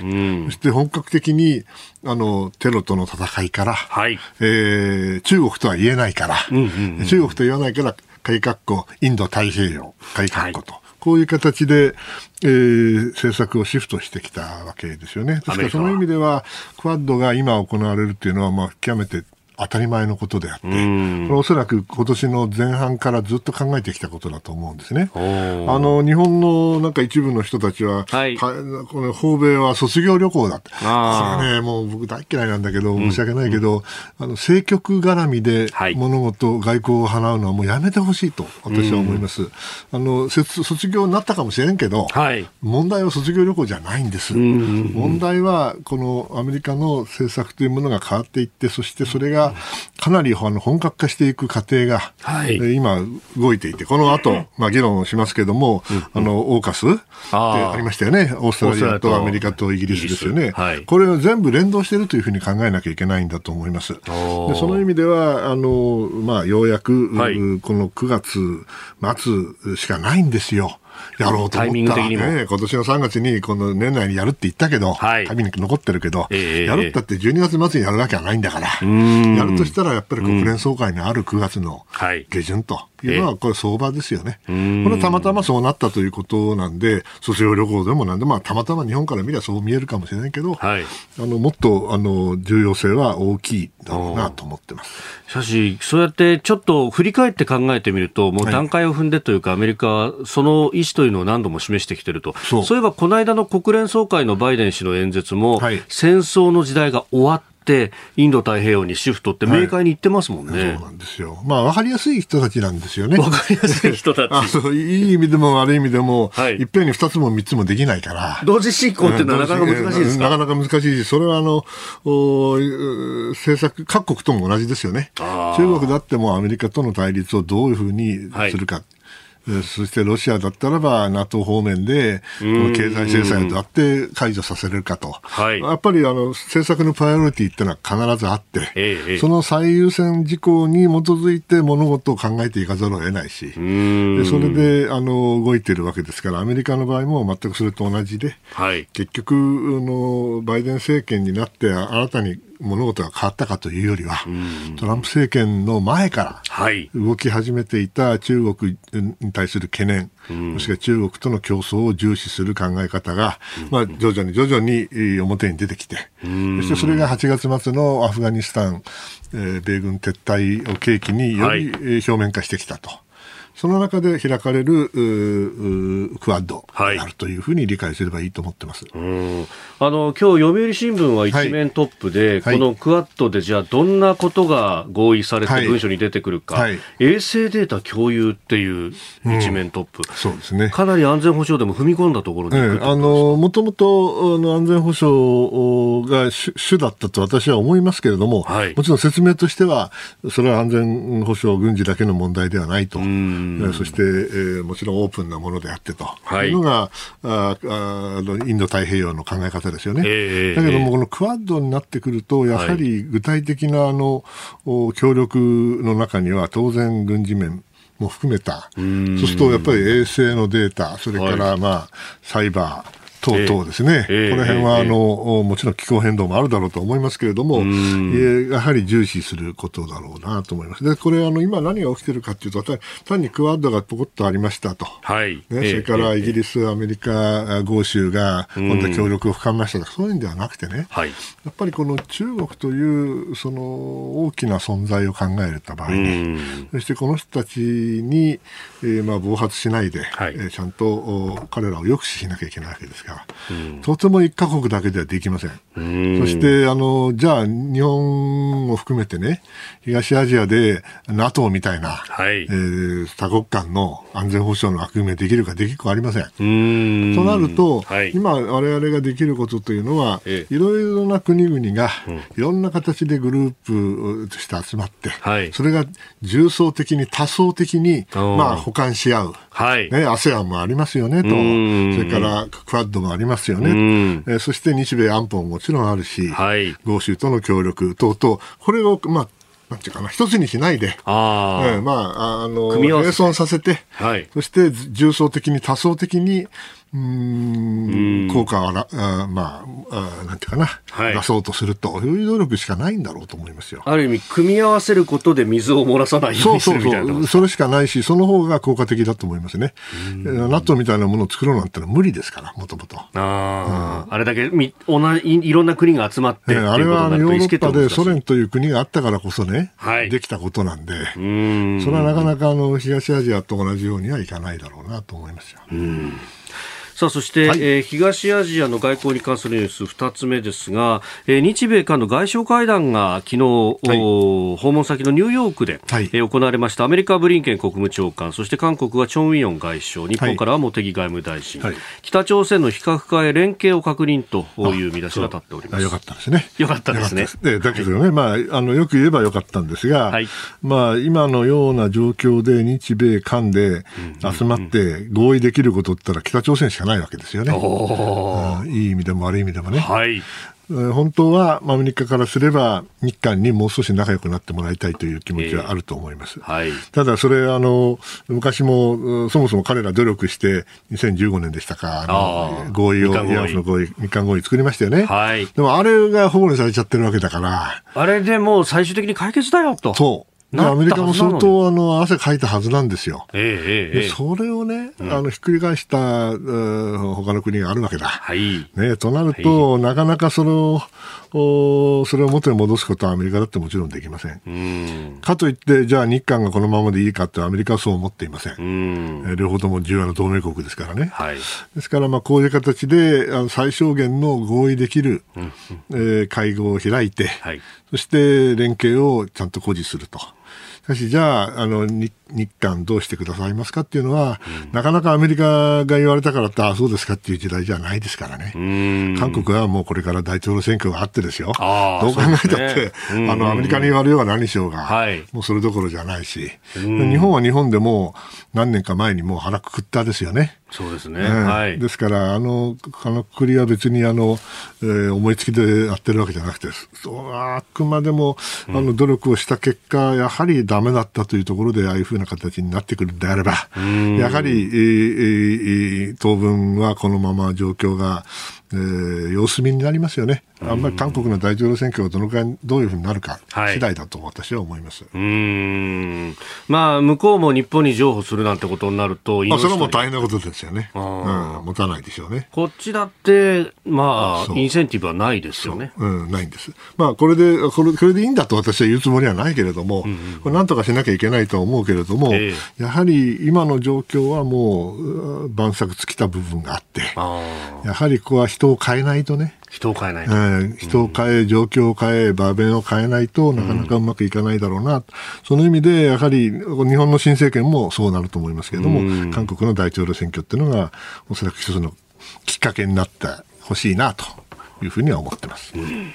C: そして本格的にあのテロとの戦いから、はい、えー、中国とは言えないから、うんうんうん、中国と言わないから、改革庫、インド太平洋、改革庫と。はいこういう形で、えー、政策をシフトしてきたわけですよね。ですからその意味では、クワッドが今行われるっていうのは、まあ、極めて当たり前のことであって、これおそらく今年の前半からずっと考えてきたことだと思うんですね。あの、日本のなんか一部の人たちは、はい、この訪米は卒業旅行だって。これね、もう僕大嫌いなんだけど、申し訳ないけど、うん、あの、政局絡みで物事、外交を払うのはもうやめてほしいと私は思います。あの、卒業になったかもしれんけど、はい、問題は卒業旅行じゃないんです。問題は、このアメリカの政策というものが変わっていって、そしてそれがかなり本格化していく過程が、はい、今動いていて、この後、まあ議論しますけども、あの、オーカスってありましたよね。オーストラリアとアメリカとイギリスですよね。はい、これは全部連動しているというふうに考えなきゃいけないんだと思います。でその意味では、あの、まあ、ようやく、はい、この9月末しかないんですよ。やろうと思った。ら、ね、今年の3月にこの年内にやるって言ったけど、はい、に残ってるけど、えー、やるったって12月末にやるわけはないんだから、やるとしたらやっぱり国連総会にある9月の下旬と。いうのは、これ相場ですよね。これはたまたまそうなったということなんで、卒業旅行でもなんで、まあ、たまたま日本から見ればそう見えるかもしれないけど、はい、あのもっとあの重要性は大きいだろうなと思ってます。
A: しかし、そうやってちょっと振り返って考えてみると、もう段階を踏んでというか、アメリカはその意思というのを何度も示してきてると。そうそういえば、この間の国連総会のバイデン氏の演説も、はい、戦争の時代が終わっってインド太平洋にシフトって明快に言ってますもんね、
C: はい、そうなんですよ。まあ分かりやすい人たちなんですよね。
A: 分かりやすい人たち。あ
C: そういい意味でも悪い意味でも、はい、いっぺんに二つも三つもできないから。
A: 同時進行っていうのはなかなか難しいです
C: なかなか難しいし、それはあの、お政策、各国とも同じですよね。中国だってもアメリカとの対立をどういうふうにするか。はいそしてロシアだったらば NATO 方面で経済制裁をどうやって解除させれるかと、はい、やっぱりあの政策のプライオリティっていうのは必ずあって、ええ、その最優先事項に基づいて物事を考えていかざるを得ないし、でそれであの動いているわけですから、アメリカの場合も全くそれと同じで、はい、結局の、バイデン政権になって新たに物事が変わったかというよりは、トランプ政権の前から動き始めていた中国に対する懸念、もしくは中国との競争を重視する考え方が、まあ、徐々に徐々に表に出てきて、そしてそれが8月末のアフガニスタン、えー、米軍撤退を契機により表面化してきたと。その中で開かれるクアッドであるというふうに理解すればいいと思ってます、はい、
A: あの今日読売新聞は一面トップで、はい、このクアッドでじゃあどんなことが合意されて文書に出てくるか、はい、衛星データ共有っていう一面トップ、うん、
C: そうですね、
A: かなり安全保障でも踏み込んだところに、
C: あのもともと安全保障が主だったと私は思いますけれども、もちろん説明としてはそれは安全保障軍事だけの問題ではないと。うんそして、えー、もちろんオープンなものであってと、はい、いうのがああのインド太平洋の考え方ですよね。えー、だけども、このクアッドになってくると、やはり具体的なあの協力の中には当然軍事面も含めた、そうするとやっぱり衛星のデータ、それから、まあ、サイバー、等々ですね、えー、この辺はあの、もちろん気候変動もあるだろうと思いますけれども、やはり重視することだろうなと思います。で、これあの今何が起きてるかというと、単にクワッドがポコッとありましたと、はい。ね、それからイギリス、アメリカ、豪州が今度は協力を深めましたとそういうんではなくてね、はい、やっぱりこの中国というその大きな存在を考えた場合に、そしてこの人たちに、えー、まあ暴発しないで、はい、えー、ちゃんと彼らを抑止しなきゃいけないわけですから、とても一カ国だけではできません。そして、あの、じゃあ、日本を含めてね、東アジアで NATO みたいな、はい、えー、多国間の安全保障の枠組みができるかできるかありません。んとなると、はい、今、我々ができることというのは、いろいろな国々が、いろんな形でグループとして集まって、はい、それが重層的に多層的に、まあ、補完し合う。はい。ね、ASEAN もありますよね、と。それから、クワッドもありますよね。えー、そして日米安保ももちろんあるし、はい、豪州との協力等々、これを、まあ、なんていうかな、一つにしないで、あえー、まあ、あの、並存させて、はい、そして重層的に多層的に、うん。効果をらあまああなんていうかな、はい、出そうとするという努力しかないんだろうと思いますよ。
A: ある意味組み合わせることで水を漏らさないようにするみたいなそうそう
C: それしかないしその方が効果的だと思いますね。納豆みたいなものを作ろうなんてのは無理ですからもともと
A: あ、うん、あれだけみ同じいろんな国が集まって、
C: あれはヨーロッパでソ連という国があったからこそね、はい、できたことなんでそれはなかなかあの東アジアと同じようにはいかないだろうなと思いますよ。うん
A: さあそして、はい、えー、東アジアの外交に関するニュース2つ目ですが、えー、日米韓の外相会談が昨日、はい、訪問先のニューヨークで、はい、えー、行われました。アメリカブリンケン国務長官そして韓国はチョン・ウィヨン外相。日本からは茂木外務大臣、はい、北朝鮮の非核化へ連携を確認という見出しが立っております。
C: よかったですね。
A: よかったですね。
C: でだけどね、まあ、あのよく言えばよかったんですが、まあ、今のような状況で日米韓で集まって合意できることったら北朝鮮しかないわけですよね。いい意味でも悪い意味でもね。はい。本当はアメリカからすれば日韓にもう少し仲良くなってもらいたいという気持ちはあると思います。えーはい、ただそれあの昔もそもそも彼ら努力して2015年でしたかあの合意をイヤフの合意日韓合意作りましたよね。はい、でもあれが保護にされちゃってるわけだから。
A: あれでもう最終的に解決だよと。
C: そう。アメリカも相当あの汗かいたはずなんですよ。ええええ、それをね、うん、あのひっくり返した他の国があるわけだ。はい、ね、となると、はい、なかなかそのおそれを元に戻すことはアメリカだってもちろんできません。んかといって、じゃあ日韓がこのままでいいかってアメリカはそう思っていません。ん両方とも重要な同盟国ですからね。はい、ですから、まあこういう形であの最小限の合意できる、うんえー、会合を開いて、はい、そして連携をちゃんと誇示すると。しかし、じゃあ、あの、日韓どうしてくださいますかっていうのは、うん、なかなかアメリカが言われたからって、あそうですかっていう時代じゃないですからね。韓国はもうこれから大統領選挙があってですよ。どう考えたって、ね、あの、アメリカに言われようが何しようが、はい、もうそれどころじゃないし、日本は日本でも何年か前にもう腹くくったですよね。
A: そうですね。はい。
C: ですから、あの、あのくりは別に、あの、えー、思いつきでやってるわけじゃなくて、そうあくまでも、あの、努力をした結果、やはりダメだったというところで、ああいうふうな形になってくるんであれば、やはり、えー、えー、当分はこのまま状況が、えー、様子見になりますよね。あんまり韓国の大統領選挙がどのくらい、どういうふうになるか次第だと私は思います。
A: うん。まあ、向こうも日本に譲歩するなんてことになると、
C: まあ、それはもう大変なことですよね。うん、持たないでしょうね。
A: こっちだって、まあ、インセンティブはないですよね。
C: ううん、ないんです。まあ、これで、これこれでいいんだと私は言うつもりはないけれども、うんうん、これなんとかしなきゃいけないと思うけれども、えー、やはり今の状況はもう、晩作尽きた部分があって、やはりここは人を変えないとね、
A: 人を変えない
C: と、えー、人を変え、状況を変え、場面を変えないとなかなかうまくいかないだろうな、うん、その意味でやはり日本の新政権もそうなると思いますけれども、うん、韓国の大統領選挙っていうのがおそらく一つのきっかけになってほしいなというふうには思ってます。うん。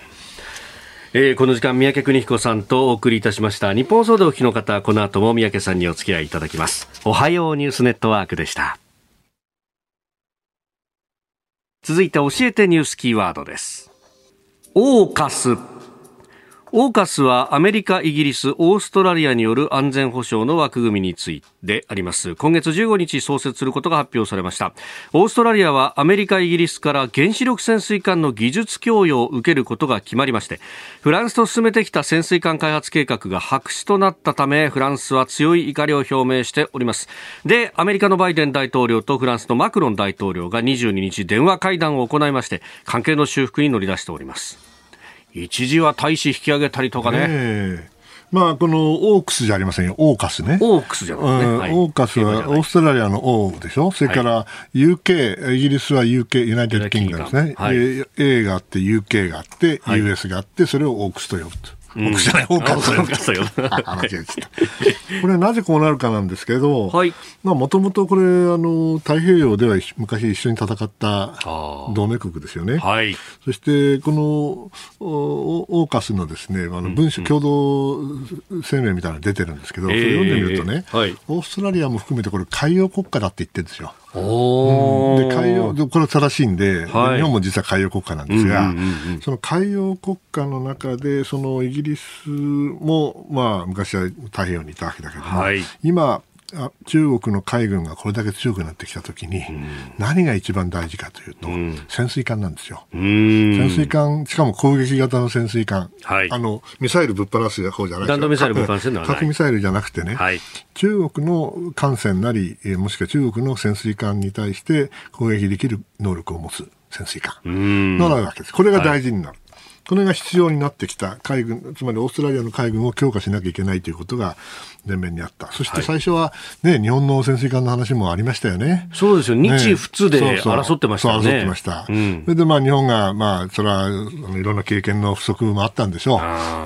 A: えー、この時間三宅邦彦さんとお送りいたしました。日本総動機の方この後も三宅さんにお付き合いいただきます。おはようニュースネットワークでした続いて教えてニュースキーワードです。オーカス。オーカスはアメリカ、イギリス、オーストラリアによる安全保障の枠組みについてあります。今月15日創設することが発表されました。オーストラリアはアメリカ、イギリスから原子力潜水艦の技術供与を受けることが決まりまして、フランスと進めてきた潜水艦開発計画が白紙となったため、フランスは強い怒りを表明しております。で、アメリカのバイデン大統領とフランスのマクロン大統領が22日電話会談を行いまして、関係の修復に乗り出しております。一時は大使引き上げたりとかね。
C: まあ、この AUKUS じゃありませんよ、オーカスね。
A: オークスじゃない、ね、
C: はい、オーカスはオーストラリアのオーでしょ、それから UK、はい、イギリスは UK、United Kingdom ですね、はい、A があって、UK があって、US があって、それをオークスと呼ぶと。僕じゃない、オーカスよ。これなぜこうなるかなんですけど、はい、まあもともとこれ、あの、太平洋では昔一緒に戦った同盟国ですよね。はい。そして、このオーカスのですね、あの文書共同声明みたいなの出てるんですけど、それ読んでみるとね、はい、オーストラリアも含めてこれ海洋国家だって言ってるんですよ。おで海洋これは正しいんで、はい、日本も実は海洋国家なんですが、その海洋国家の中でそのイギリスも、まあ、昔は太平洋にいたわけだけども、はい、今中国の海軍がこれだけ強くなってきたときに、何が一番大事かというと、潜水艦なんですよ。潜水艦、しかも攻撃型の潜水艦。はい、あの、ミサイルぶっ放す方じゃない
A: 弾道ミサイルぶっ放す
C: のは核ミサイルじゃなくてね、はい、中国の艦船なり、もしくは中国の潜水艦に対して攻撃できる能力を持つ潜水艦。のなるわけです。これが大事になる。これが必要になってきた海軍、つまりオーストラリアの海軍を強化しなきゃいけないということが前面にあった。そして最初はね、日本の潜水艦の話もありましたよね。
A: そうですよ。日仏で争ってましたね。
C: そう争ってました。うん、それでまあ日本が、まあ、それは、いろんな経験の不足もあったんでしょう。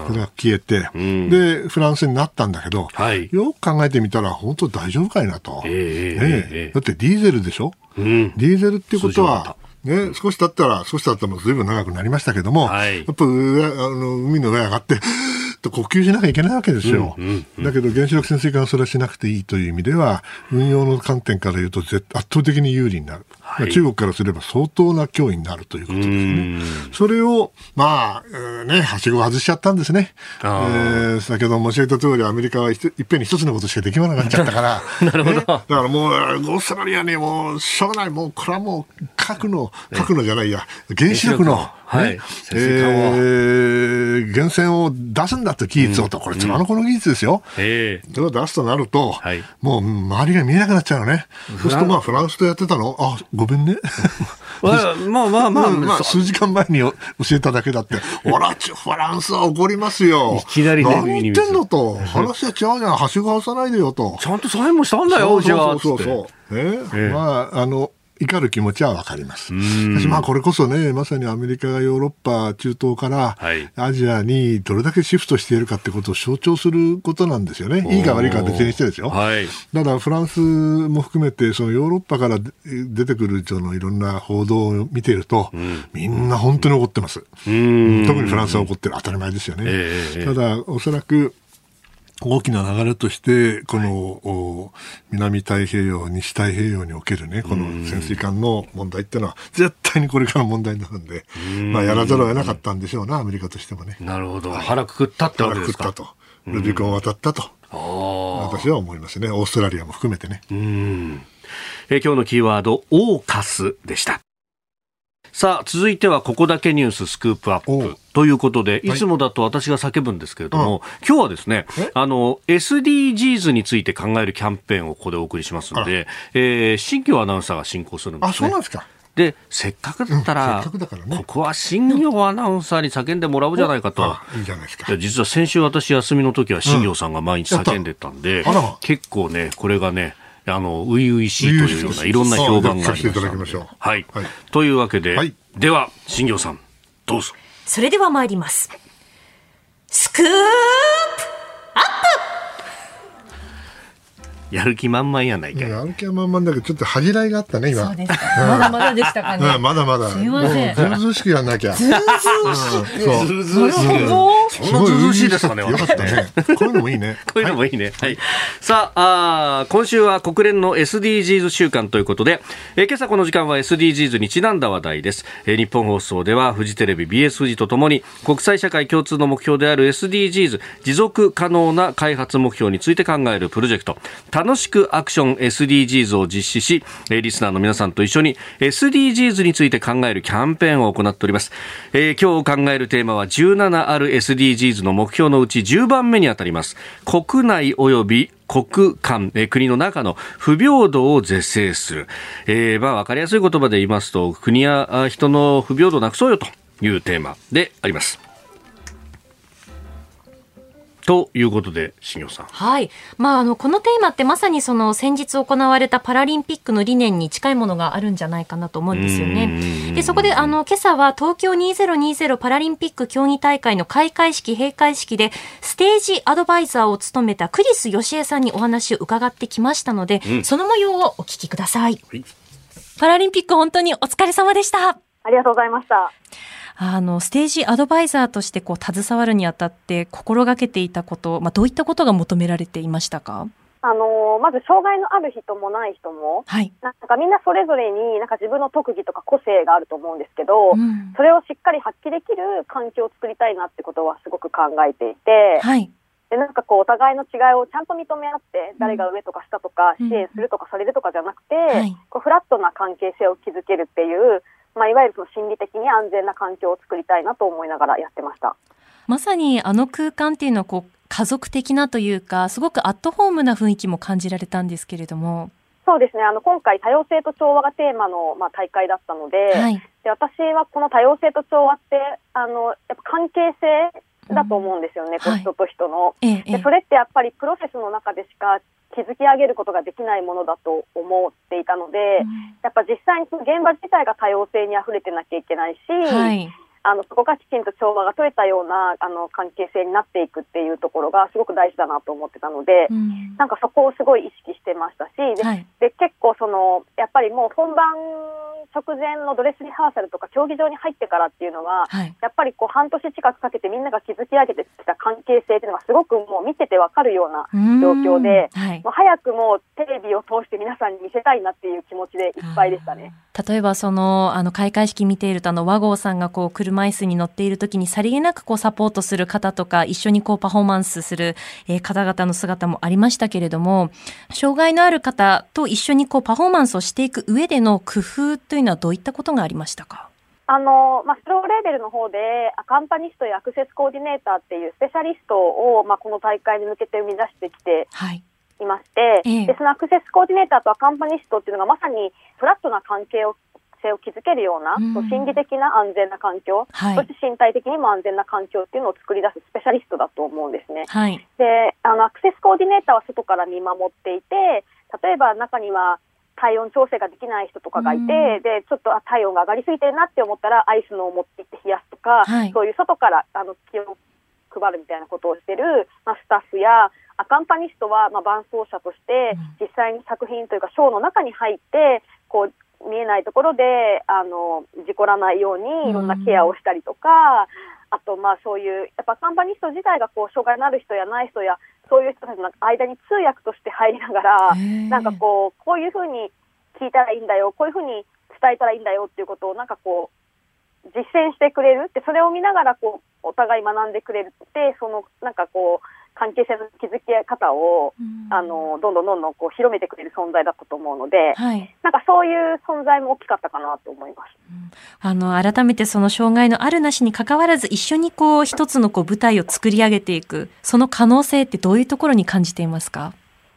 C: それが消えて、うん、で、フランスになったんだけど、はい、よく考えてみたら、本当大丈夫かいなと。えー、ね、えー、だってディーゼルでしょ、うん、ディーゼルっていうことは、ね、少し経ったら、少し経ったらもう随分長くなりましたけども、はい、やっぱ上あの海の上上がって、と呼吸しなきゃいけないわけですよ。うんうんうん、だけど原子力潜水艦はそれはしなくていいという意味では、運用の観点から言うと圧倒的に有利になる。はい、中国からすれば相当な脅威になるということですね。それを、まあ、えー、ね、はしご外しちゃったんですね。えー、先ほど申し上げた通り、アメリカはいっぺんに一つのことしかできなくなっちゃったから。
A: なるほど、ね、だ
C: からもう、オーストラリアにもう、しょうがない、もう、これはもう、核の、核のじゃないや、原子力の、はい。えー、源泉を出すんだと技術をと、これ、妻の子の技術ですよ。ええ。それを出すとなると、はい、もう周りが見えなくなっちゃうのね。そうすると、まあ、フランスとやってたの、あ、ごめんね。
A: まあまあまあ、まあ、ま
C: あ、数時間前に教えただけだって、ほら、フランスは怒りますよ。
A: いきなり
C: ね。何言ってんのと。話は違うじゃん。はしご外さないでよと。
A: ちゃんとサインもしたんだよ、じゃあ。
C: そうそうそう。ええまあ、あの、怒る気持ちはわかります。しまあこれこそね、まさにアメリカがヨーロッパ、中東からアジアにどれだけシフトしているかってことを象徴することなんですよね。いいか悪いかは別にしてですよ。はい、だからフランスも含めて、そのヨーロッパから出てくるそのいろんな報道を見ていると、うん、みんな本当に怒ってます。特にフランスは怒ってる。当たり前ですよね。えー、ただ、おそらく、大きな流れとして、この、はい、南太平洋、西太平洋におけるね、この潜水艦の問題っていうのは、絶対にこれから問題になるんで、まあ、やらざるを得なかったんでしょうな、アメリカとしてもね。
A: なるほど。腹くくったってわけですか？
C: 腹くくったと。ルビコンを渡ったと。私は思いますね。オーストラリアも含めてね。うん。
A: え今日のキーワード、オーカスでした。さあ、続いてはここだけニューススクープアップ。ということで、いつもだと私が叫ぶんですけれども、はい、今日はですね、あの、SDGs について考えるキャンペーンをここでお送りしますので、えー、新業アナウンサーが進行するんですね。あ、
C: そうなんですか。
A: で、せっかくだったら、うんね、ここは新業アナウンサーに叫んでもらおうじゃないかと。
C: いいじゃないですか。
A: 実は先週私休みの時は新業さんが毎日叫んでたんで、うん、結構ね、これがね、あの、初々しいというような、いろんな評判がありました。はい。というわけで、はい、では、新業さん、どうぞ。
B: それでは参ります。スクープアッ
A: プやる気満々やないか
C: やる気満々だけど、ちょっと恥じらいがあったね、今。
B: そうですか。まだまだでしたかね。
C: まだまだ。
B: すみません。ず
C: うずうしくやんなきゃ。
B: ずうずうしく。ずうずうしく。
A: そんなずうしいですかね、
C: よかったね。こういうのもいいね。
A: こういうのもいいね。はい。さあ、あ今週は国連の SDGs 週間ということで、え今朝この時間は SDGs にちなんだ話題です。え日本放送ではフジテレビ BS 富士とともに国際社会共通の目標である SDGs 持続可能な開発目標について考えるプロジェクト楽しくアクション SDGs を実施し、えリスナーの皆さんと一緒に SDGs について考えるキャンペーンを行っております。えー、今日考えるテーマは17ある SDGs の目標のうち10番目にあたります。国内及び国間、国の中の不平等を是正する。えー、まあ、わかりやすい言葉で言いますと、国や人の不平等をなくそうよというテーマであります。ということで、新業さん。
B: はい。まあ、あの、このテーマってまさにその先日行われたパラリンピックの理念に近いものがあるんじゃないかなと思うんですよね。で、そこで、あの、今朝は東京2020パラリンピック競技大会の開会式、閉会式で、ステージアドバイザーを務めたクリス義恵さんにお話を伺ってきましたので、うん、その模様をお聞きください。はい、パラリンピック本当にお疲れ様でした。
E: ありがとうございました。
B: あの、ステージアドバイザーとしてこう、携わるにあたって心がけていたこと、まあ、どういったことが求められていましたか？
E: あのまず障害のある人もない人も、はい、なんかみんなそれぞれになんか自分の特技とか個性があると思うんですけど、うん、それをしっかり発揮できる環境を作りたいなってことはすごく考えていて、はい、でなんかこうお互いの違いをちゃんと認め合って誰が上とか下とか支援するとかされるとかじゃなくて、うん。はい、こうフラットな関係性を築けるっていうまあ、いわゆるその心理的に安全な環境を作りたいなと思いながらやってました。
B: まさにあの空間っていうのはこう家族的なというか、すごくアットホームな雰囲気も感じられたんですけれども。
E: そうですね。あの、今回多様性と調和がテーマの、まあ、大会だったので、はい、で、私はこの多様性と調和って、あの、やっぱ関係性だと思うんですよね、うん、人と人の、はい、で。それってやっぱりプロセスの中でしか築き上げることができないものだと思っていたので、うん、やっぱ実際にその現場自体が多様性にあふれてなきゃいけないし、はいあのそこがきちんと調和が取れたようなあの関係性になっていくっていうところがすごく大事だなと思ってたので、うん、なんかそこをすごい意識してましたし、ではい、で結構そのやっぱりもう本番直前のドレスリハーサルとか競技場に入ってからっていうのは、はい、やっぱりこう半年近くかけてみんなが築き上げてきた関係性っていうのがすごくもう見ててわかるような状況で、はい、もう早くもうテレビを通して皆さんに見せたいなっていう気持ちでいっぱいでしたね。
B: 例えばそのあの開会式見ているとあの和合さんがこう車椅子に乗っている時にさりげなくこうサポートする方とか一緒にこうパフォーマンスする、えー、方々の姿もありましたけれども障害のある方と一緒にこうパフォーマンスをしていく上での工夫というのはどういったことがありましたか？
E: あのまあ、スローレーベルの方でアカンパニストやアクセスコーディネーターっていうスペシャリストを、まあ、この大会に向けて生み出してきてい。まして、はいええ、でそのアクセスコーディネーターとアカンパニストっていうのがまさにフラットな関係を性を築けるような、うん、心理的な安全な環境、はい、そして身体的にも安全な環境っていうのを作り出すスペシャリストだと思うんですね。はい、であのアクセスコーディネーターは外から見守っていて例えば中には体温調整ができない人とかがいて、うん、でちょっと体温が上がりすぎてるなって思ったらアイスのを持って行って冷やすとか、はい、そういう外からあの気を配るみたいなことをしてる、まあ、スタッフやアカンパニストは、まあ、伴奏者として実際に作品というかショーの中に入ってこう見えないところであの事故らないようにいろんなケアをしたりとか、あとまあそういうやっぱカンパニスト自体がこう障害のある人やない人やそういう人たちの間に通訳として入りながらなんかこうこういうふうに聞いたらいいんだよこういうふうに伝えたらいいんだよっていうことをなんかこう実践してくれる。ってそれを見ながらこうお互い学んでくれるってそのなんかこう関係性の築き方を、あのどんどんどんどんこう広めてくれる存在だったと思うので、はい、なんかそういう存在も大きかったかなと思います。
B: あの改めてその障害のあるなしに関わらず一緒にこう一つのこう舞台を作り上げていくその可能性ってどういうところに感じていますか？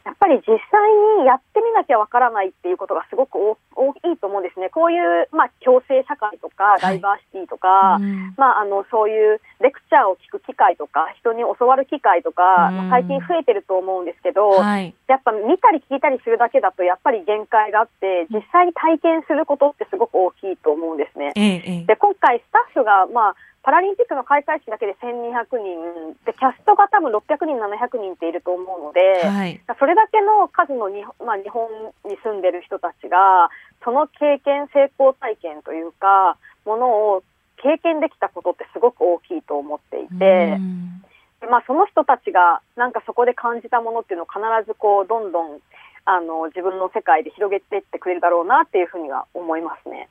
E: やっぱり実際にやってみなきゃわからないっていうことがすごく大きいと思うんですね。こういう、まあ、共生社会とか、ダイバーシティとか、はいまあ、あの、そういうレクチャーを聞く機会とか、人に教わる機会とか、まあ、最近増えてると思うんですけど、はい、やっぱ見たり聞いたりするだけだと、やっぱり限界があって、実際に体験することってすごく大きいと思うんですね。ええ、で、今回スタッフが、まあ、パラリンピックの開会式だけで1200人でキャストが多分600人、700人っていると思うので、はい、それだけの数の日,、まあ、日本に住んでる人たちがその経験、成功体験というかものを経験できたことってすごく大きいと思っていて。まあ、その人たちがなんかそこで感じたものっていうのを必ずこうどんどんあの自分の世界で広げていってくれるだろうなっていうふうには思いますね。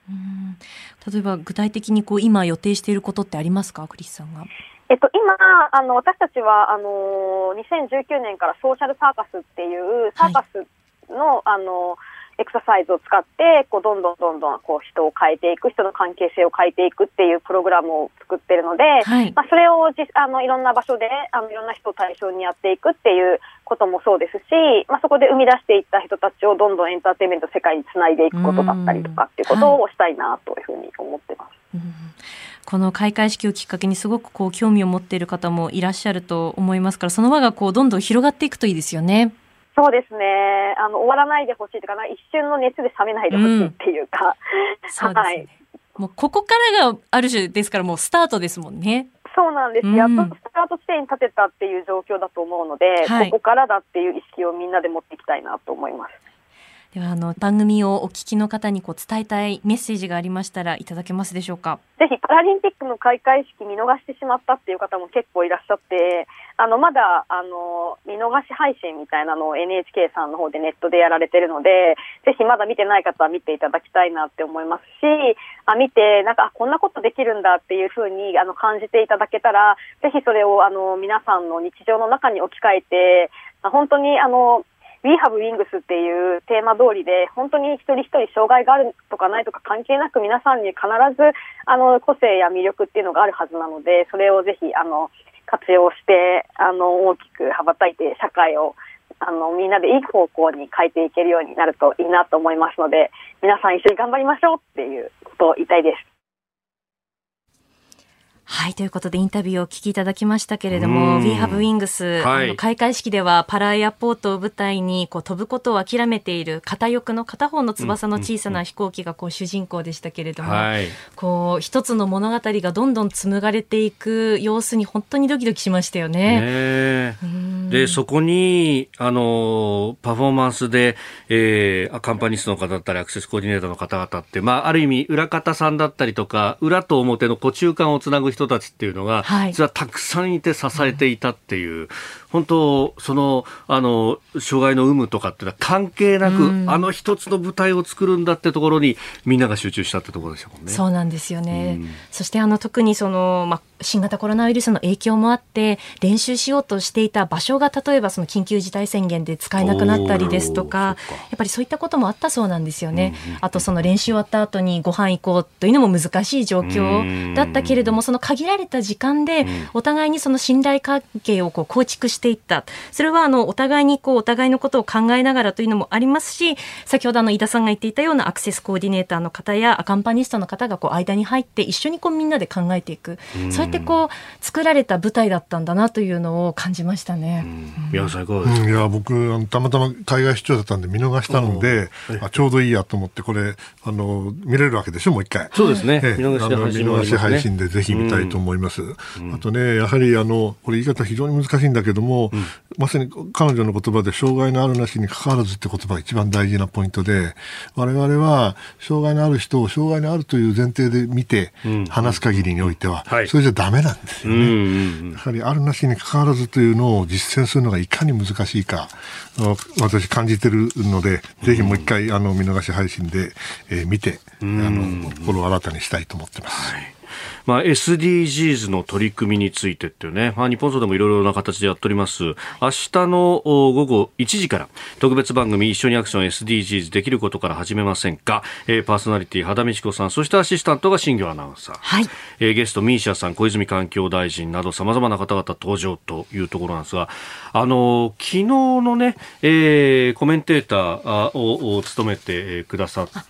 B: 例えば具体的にこう今予定していることってありますか、クリスさんが。
E: えっと、今、あの、私たちは、あの、2019年からソーシャルサーカスっていうサーカスの、はい、あの、エクササイズを使って、こう、どんどんどんどん、こう、人を変えていく、人の関係性を変えていくっていうプログラムを作ってるので、はい、まあ、それをじあの、いろんな場所で、あの、いろんな人を対象にやっていくっていうこともそうですし、まあ、そこで生み出していった人たちをどんどんエンターテインメント世界につないでいくことだったりとかっていうことをしたいなというふうに思ってます。はい
B: この開会式をきっかけにすごくこう興味を持っている方もいらっしゃると思いますから、その輪がこうどんどん広がっていくといいですよね。
E: そうですね。あの、終わらないでほしいとかな、一瞬の熱で冷めないでほしいっていうか。
B: うん、はい。もうここからがある種ですからもうスタートですもんね。
E: そうなんです。やっとスタート地点に立てたっていう状況だと思うので、はい、ここからだっていう意識をみんなで持っていきたいなと思います。
B: ではあの番組をお聞きの方にこう伝えたいメッセージがありましたらいただけますでしょうか？
E: ぜひパラリンピックの開会式見逃してしまったっていう方も結構いらっしゃって、あのまだあの見逃し配信みたいなのを NHK さんの方でネットでやられてるので、ぜひまだ見てない方は見ていただきたいなって思いますし、あ見てなんかこんなことできるんだっていうふうにあの感じていただけたら、ぜひそれをあの皆さんの日常の中に置き換えて、本当にあの We Have Wings っていうテーマ通りで、本当に一人一人障害があるとかないとか関係なく皆さんに必ず、あの、個性や魅力っていうのがあるはずなので、それをぜひ、あの、活用して、あの、大きく羽ばたいて社会をあの、みんなでいい方向に変えていけるようになるといいなと思いますので、皆さん一緒に頑張りましょうっていうことを言いたいです。
B: はい。ということで、インタビューをお聞きいただきましたけれども、We Have Wings、はい、開会式ではパラエアポートを舞台にこう飛ぶことを諦めている片翼の片方の翼の小さな飛行機がこう主人公でしたけれども、はい、こう、一つの物語がどんどん紡がれていく様子に本当にドキドキしましたよね。
A: ねで、そこに、あの、パフォーマンスで、えー、アカンパニストの方だったり、アクセスコーディネーターの方々って、まあ、ある意味、裏方さんだったりとか、裏と表のこう中間をつなぐ人たちっていうのが、はい、実はたくさんいて支えていたっていう、本当、その、あの、障害の有無とかっていうのは関係なく、うん、あの一つの舞台を作るんだってところに、みんなが集中したってところでしたもんね。
B: そうなんですよね。うん、そして、あの、特にその、まあ、新型コロナウイルスの影響もあって、練習しようとしていた場所が、例えばその緊急事態宣言で使えなくなったりですとか、やっぱりそういったこともあったそうなんですよね。うん、あと、その練習終わった後にご飯行こうというのも難しい状況だったけれども、その限られた時間で、お互いにその信頼関係をこう構築していった。それはあのお互いにこうお互いのことを考えながらというのもありますし、先ほどあの井田さんが言っていたようなアクセスコーディネーターの方やアカンパニストの方がこう間に入って一緒にこうみんなで考えていく。そうやってこう作られた舞台だったんだなというのを感じましたね。
A: 宮さんいかがですか？
C: いや僕たまたま海外出張だったんで見逃したので、あちょうどいいやと思ってこれあの見れるわけでしょもう一回。
A: そうですね。
C: 見逃し配信でぜひ見たいと思います。あとねやはりあのこれ言い方非常に難しいんだけども、まさに彼女の言葉で障害のあるなしに関わらずって言葉が一番大事なポイントで我々は障害のある人を障害のあるという前提で見て話す限りにおいては、それじゃダメなんですよね、やはりあるなしに関わらずというのを実践するのがいかに難しいか私感じてるので、ぜひもう一回あの見逃し配信で、えー、見てあの心を新たにしたいと思ってます。はい
A: まあ、SDGs の取り組みについてっていうね、まあ、日本層でもいろいろな形でやっております。明日の午後1時から特別番組一緒にアクション SDGs できることから始めませんか、えー、パーソナリティ肌美智子さん、そしてアシスタントが新業アナウンサー。
B: はい。
A: えー、ゲストミーシャさん、小泉環境大臣など様々な方々登場というところなんですが、あの昨日のね、えー、コメンテーターを務めてくださった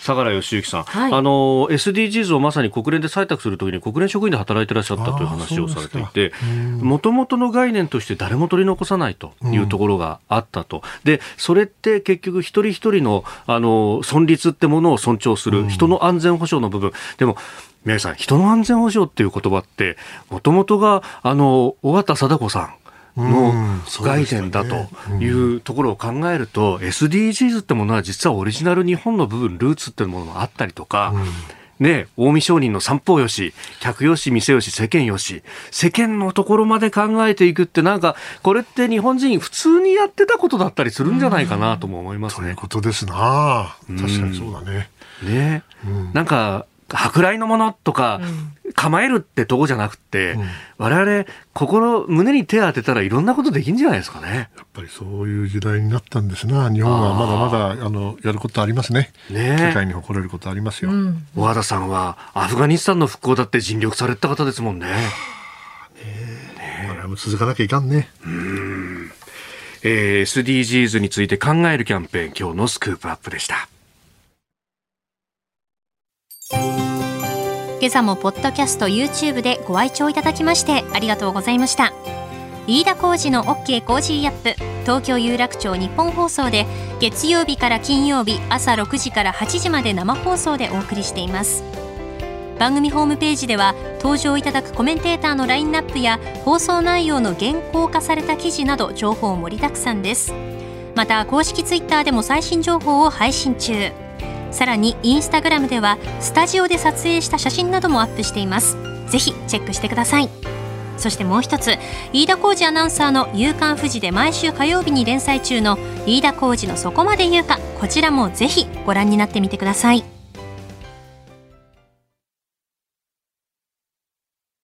A: 相良義行さん、はい、あの SDGs をまさに国連で採択するときに国連職員で働いていらっしゃったという話をされていてもともとの概念として誰も取り残さないというところがあったと、うん、でそれって結局一人一人のあの存立ってものを尊重する、人の安全保障の部分。でも宮さん人の安全保障っていう言葉ってもともとがあの尾形貞子さんの概念だというところを考えると、SDGs ってものは実はオリジナル日本の部分、ルーツってものもあったりとか、ね、近江商人の三方よし、客よし、店よし、世間よし、世間のところまで考えていくって、なんか、これって日本人普通にやってたことだったりするんじゃないかなとも思いますね。
C: ということですな確かにそうだね。
A: ね、うん、なんか、舶来のものとか、構えるってとこじゃなくて、うん、我々、心、胸に手を当てたらいろんなことできるんじゃないですかね。
C: やっぱりそういう時代になったんですな。日本はまだまだ、あの、やることありますね。ね世界に誇れることありますよ。うん、
A: 小和田さんは、アフガニスタンの復興だって尽力された方ですもんね。ね
C: え。これも続かなきゃいかんね。うん。
A: えー、SDGs について考えるキャンペーン、今日のスクープアップでした。
D: 今朝もポッドキャスト YouTube でご愛聴いただきましてありがとうございました。飯田浩司の OK! Cozy up! 東京有楽町ニッポン放送で月曜日から金曜日朝6時から8時まで生放送でお送りしています。番組ホームページでは登場いただくコメンテーターのラインナップや放送内容の原稿化された記事など情報盛りだくさんです。また公式ツイッターでも最新情報を配信中。さらにインスタグラムではスタジオで撮影した写真などもアップしています。ぜひチェックしてください。そしてもう一つ飯田浩二アナウンサーの「夕刊富士」で毎週火曜日に連載中の飯田浩二のそこまで言うかこちらもぜひご覧になってみてください。